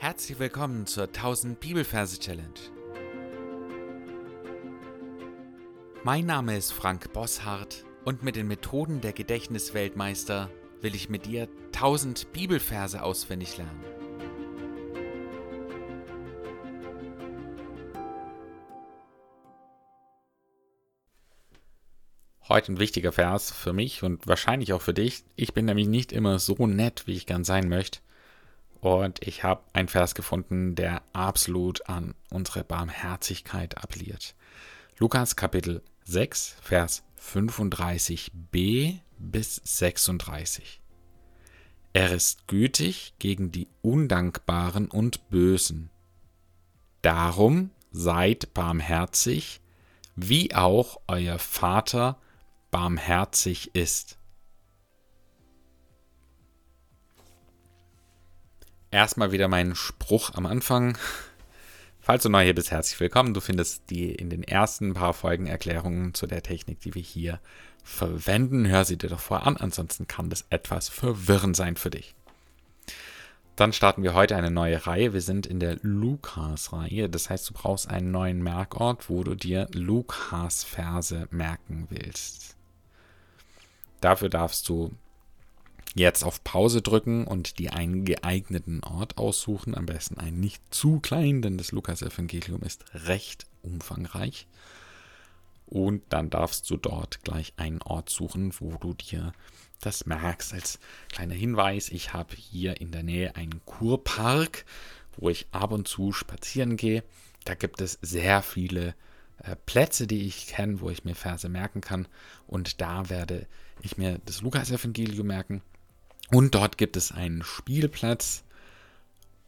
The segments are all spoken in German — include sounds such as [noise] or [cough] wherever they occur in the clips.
Herzlich willkommen zur 1000 Bibelverse Challenge. Mein Name ist Frank Bosshardt und mit den Methoden der Gedächtnisweltmeister will ich mit dir 1000 Bibelverse auswendig lernen. Heute ein wichtiger Vers für mich und wahrscheinlich auch für dich. Ich bin nämlich nicht immer so nett, wie ich gern sein möchte. Und ich habe einen Vers gefunden, der absolut an unsere Barmherzigkeit appelliert. Lukas Kapitel 6, Vers 35b bis 36. Er ist gütig gegen die Undankbaren und Bösen. Darum seid barmherzig, wie auch euer Vater barmherzig ist. Erstmal wieder mein Spruch am Anfang. Falls du neu hier bist, herzlich willkommen. Du findest die in den ersten paar Folgen Erklärungen zu der Technik, die wir hier verwenden. Hör sie dir doch vor an, ansonsten kann das etwas verwirrend sein für dich. Dann starten wir heute eine neue Reihe. Wir sind in der Lukas-Reihe. Das heißt, du brauchst einen neuen Merkort, wo du dir Lukas-Verse merken willst. Dafür darfst du jetzt auf Pause drücken und die einen geeigneten Ort aussuchen. Am besten einen nicht zu klein, denn das Lukas-Evangelium ist recht umfangreich. Und dann darfst du dort gleich einen Ort suchen, wo du dir das merkst. Als kleiner Hinweis, ich habe hier in der Nähe einen Kurpark, wo ich ab und zu spazieren gehe. Da gibt es sehr viele äh, Plätze, die ich kenne, wo ich mir Verse merken kann. Und da werde ich mir das Lukas-Evangelium merken und dort gibt es einen Spielplatz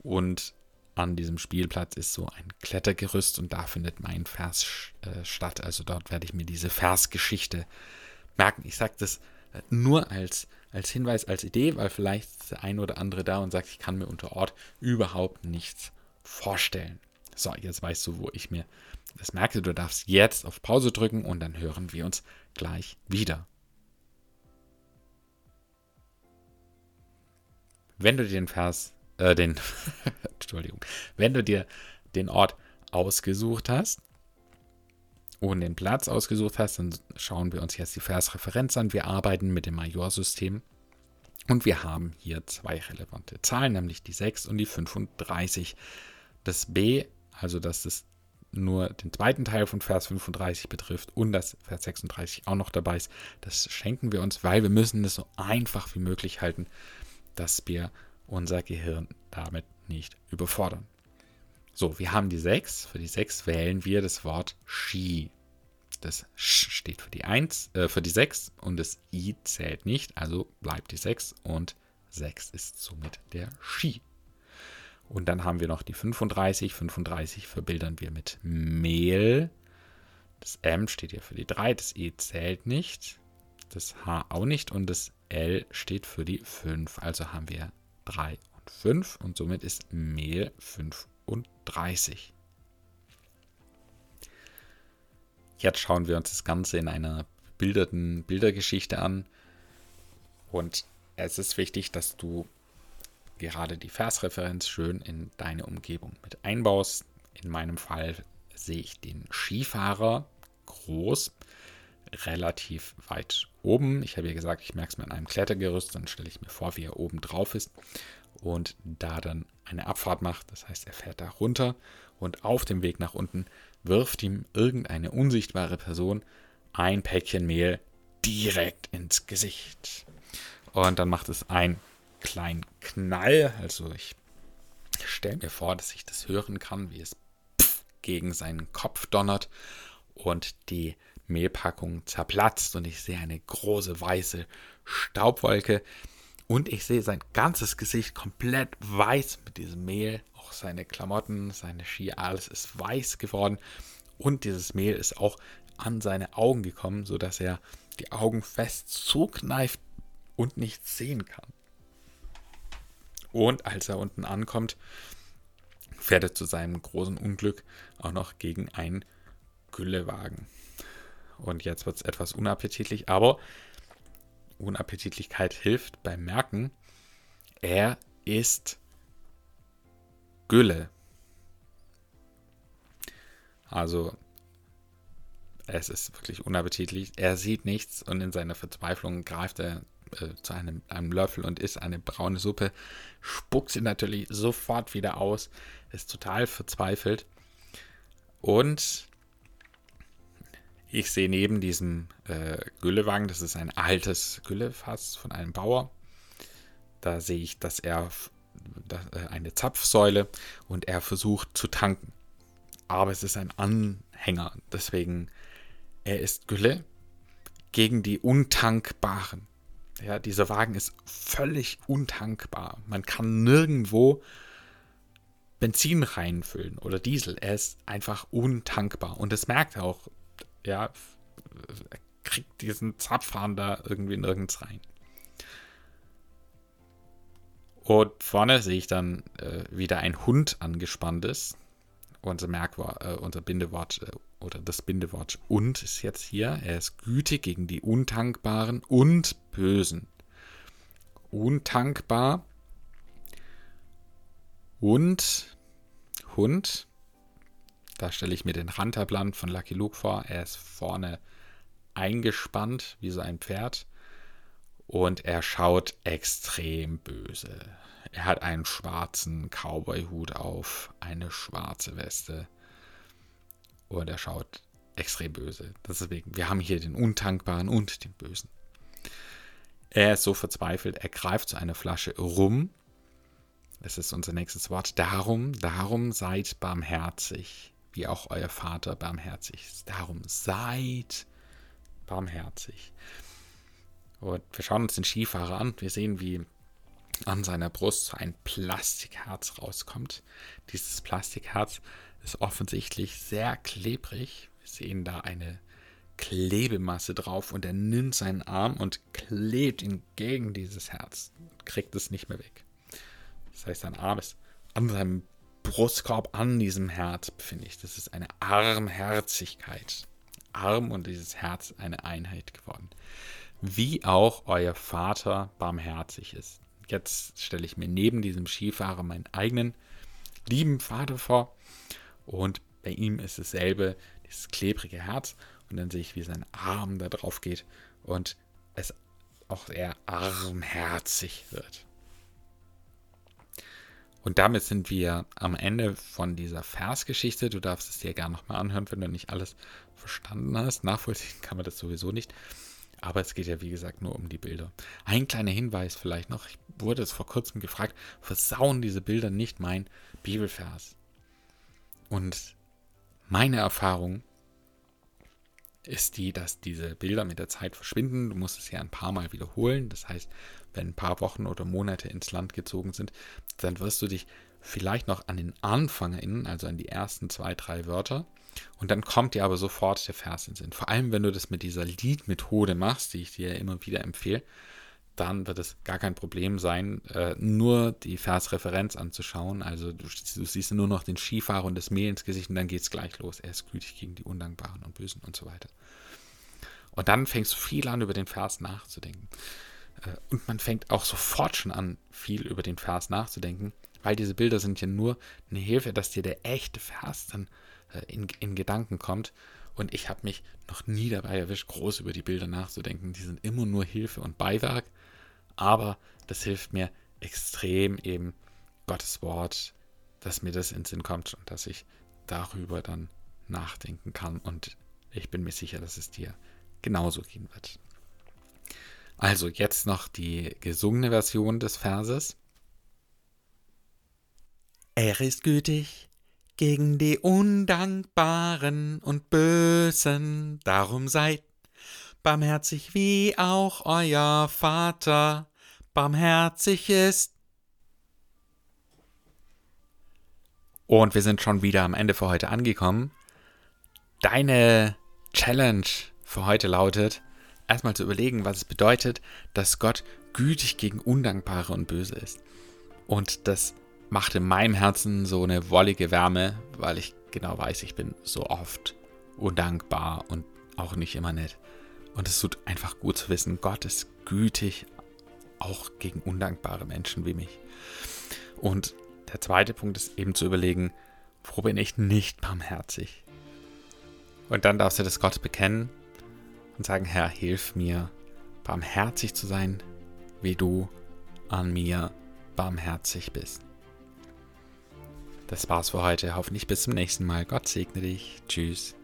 und an diesem Spielplatz ist so ein Klettergerüst und da findet mein Vers äh, statt. Also dort werde ich mir diese Versgeschichte merken. Ich sage das äh, nur als, als Hinweis, als Idee, weil vielleicht ist der ein oder andere da und sagt, ich kann mir unter Ort überhaupt nichts vorstellen. So, jetzt weißt du, wo ich mir das merke. Du darfst jetzt auf Pause drücken und dann hören wir uns gleich wieder. Wenn du dir den Vers, äh, den, [laughs] Entschuldigung, wenn du dir den Ort ausgesucht hast und den Platz ausgesucht hast, dann schauen wir uns jetzt die Versreferenz an. Wir arbeiten mit dem Majorsystem und wir haben hier zwei relevante Zahlen, nämlich die 6 und die 35. Das B, also dass es nur den zweiten Teil von Vers 35 betrifft und das Vers 36 auch noch dabei ist, das schenken wir uns, weil wir müssen es so einfach wie möglich halten dass wir unser Gehirn damit nicht überfordern. So, wir haben die 6. Für die 6 wählen wir das Wort Ski. Das Sch steht für die 1, äh, für die 6 und das I zählt nicht, also bleibt die 6 und 6 ist somit der Ski. Und dann haben wir noch die 35. 35 verbildern wir mit Mehl. Das M steht hier für die 3, das E zählt nicht, das H auch nicht und das L steht für die 5. Also haben wir 3 und 5 und somit ist Mehl 35. Jetzt schauen wir uns das Ganze in einer bilderten Bildergeschichte an. Und es ist wichtig, dass du gerade die Versreferenz schön in deine Umgebung mit einbaust. In meinem Fall sehe ich den Skifahrer groß relativ weit oben. Ich habe ja gesagt, ich merke es mir an einem Klettergerüst, dann stelle ich mir vor, wie er oben drauf ist und da dann eine Abfahrt macht. Das heißt, er fährt da runter und auf dem Weg nach unten wirft ihm irgendeine unsichtbare Person ein Päckchen Mehl direkt ins Gesicht. Und dann macht es einen kleinen Knall. Also ich stelle mir vor, dass ich das hören kann, wie es gegen seinen Kopf donnert und die Mehlpackung zerplatzt und ich sehe eine große weiße Staubwolke und ich sehe sein ganzes Gesicht komplett weiß mit diesem Mehl. Auch seine Klamotten, seine Ski, alles ist weiß geworden und dieses Mehl ist auch an seine Augen gekommen, sodass er die Augen fest zukneift und nichts sehen kann. Und als er unten ankommt, fährt er zu seinem großen Unglück auch noch gegen einen Güllewagen. Und jetzt wird es etwas unappetitlich, aber Unappetitlichkeit hilft beim Merken. Er ist Gülle. Also, es ist wirklich unappetitlich. Er sieht nichts und in seiner Verzweiflung greift er äh, zu einem, einem Löffel und isst eine braune Suppe, spuckt sie natürlich sofort wieder aus, ist total verzweifelt. Und ich sehe neben diesem äh, Güllewagen, das ist ein altes Güllefass von einem Bauer, da sehe ich, dass er dass, äh, eine Zapfsäule und er versucht zu tanken. Aber es ist ein Anhänger, deswegen er ist Gülle gegen die Untankbaren. Ja, dieser Wagen ist völlig untankbar. Man kann nirgendwo Benzin reinfüllen oder Diesel. Er ist einfach untankbar. Und das merkt er auch. Ja, er kriegt diesen Zapfhahn da irgendwie nirgends rein. Und vorne sehe ich dann äh, wieder ein Hund angespannt ist. Unser Merkwort, äh, unser Bindewort äh, oder das Bindewort und ist jetzt hier. Er ist gütig gegen die Untankbaren und Bösen. Untankbar und Hund. Da stelle ich mir den Ranterplan von Lucky Luke vor. Er ist vorne eingespannt wie so ein Pferd und er schaut extrem böse. Er hat einen schwarzen Cowboy-Hut auf, eine schwarze Weste und er schaut extrem böse. Deswegen, wir haben hier den Untankbaren und den Bösen. Er ist so verzweifelt, er greift zu einer Flasche rum. Das ist unser nächstes Wort. Darum, darum seid barmherzig, wie auch euer Vater barmherzig ist. Darum seid barmherzig. Und wir schauen uns den Skifahrer an. Wir sehen, wie an seiner Brust ein Plastikherz rauskommt. Dieses Plastikherz ist offensichtlich sehr klebrig. Wir sehen da eine Klebemasse drauf und er nimmt seinen Arm und klebt ihn gegen dieses Herz. Kriegt es nicht mehr weg. Das heißt, sein Arm ist an seinem Brustkorb, an diesem Herz befinde ich. Das ist eine Armherzigkeit. Arm und dieses Herz eine Einheit geworden. Wie auch euer Vater barmherzig ist. Jetzt stelle ich mir neben diesem Skifahrer meinen eigenen lieben Vater vor, und bei ihm ist dasselbe, dieses klebrige Herz. Und dann sehe ich, wie sein Arm da drauf geht und es auch sehr armherzig wird. Und damit sind wir am Ende von dieser Versgeschichte. Du darfst es dir gerne nochmal anhören, wenn du nicht alles verstanden hast. Nachvollziehen kann man das sowieso nicht. Aber es geht ja, wie gesagt, nur um die Bilder. Ein kleiner Hinweis vielleicht noch. Ich wurde es vor kurzem gefragt, versauen diese Bilder nicht mein Bibelvers? Und meine Erfahrung ist die, dass diese Bilder mit der Zeit verschwinden. Du musst es ja ein paar Mal wiederholen. Das heißt, wenn ein paar Wochen oder Monate ins Land gezogen sind, dann wirst du dich vielleicht noch an den Anfang erinnern, also an die ersten zwei, drei Wörter. Und dann kommt dir aber sofort der Vers in den Sinn. Vor allem, wenn du das mit dieser Liedmethode machst, die ich dir immer wieder empfehle, dann wird es gar kein Problem sein, äh, nur die Versreferenz anzuschauen. Also du, du, siehst nur noch den Skifahrer und das Mehl ins Gesicht und dann geht es gleich los. Er ist gütig gegen die Undankbaren und Bösen und so weiter. Und dann fängst du viel an, über den Vers nachzudenken. Äh, und man fängt auch sofort schon an, viel über den Vers nachzudenken, weil diese Bilder sind ja nur eine Hilfe, dass dir der echte Vers dann in, in Gedanken kommt. Und ich habe mich noch nie dabei erwischt, groß über die Bilder nachzudenken. Die sind immer nur Hilfe und Beiwerk aber das hilft mir extrem eben Gottes Wort, dass mir das in den Sinn kommt und dass ich darüber dann nachdenken kann und ich bin mir sicher, dass es dir genauso gehen wird. Also jetzt noch die gesungene Version des Verses. Er ist gütig gegen die Undankbaren und Bösen, darum seid barmherzig wie auch euer Vater barmherzig ist. Und wir sind schon wieder am Ende für heute angekommen. Deine Challenge für heute lautet, erstmal zu überlegen, was es bedeutet, dass Gott gütig gegen Undankbare und Böse ist. Und das macht in meinem Herzen so eine wollige Wärme, weil ich genau weiß, ich bin so oft undankbar und auch nicht immer nett. Und es tut einfach gut zu wissen, Gott ist gütig, auch gegen undankbare Menschen wie mich. Und der zweite Punkt ist eben zu überlegen, wo bin ich nicht barmherzig? Und dann darfst du das Gott bekennen und sagen, Herr, hilf mir, barmherzig zu sein, wie du an mir barmherzig bist. Das war's für heute. Hoffentlich bis zum nächsten Mal. Gott segne dich. Tschüss.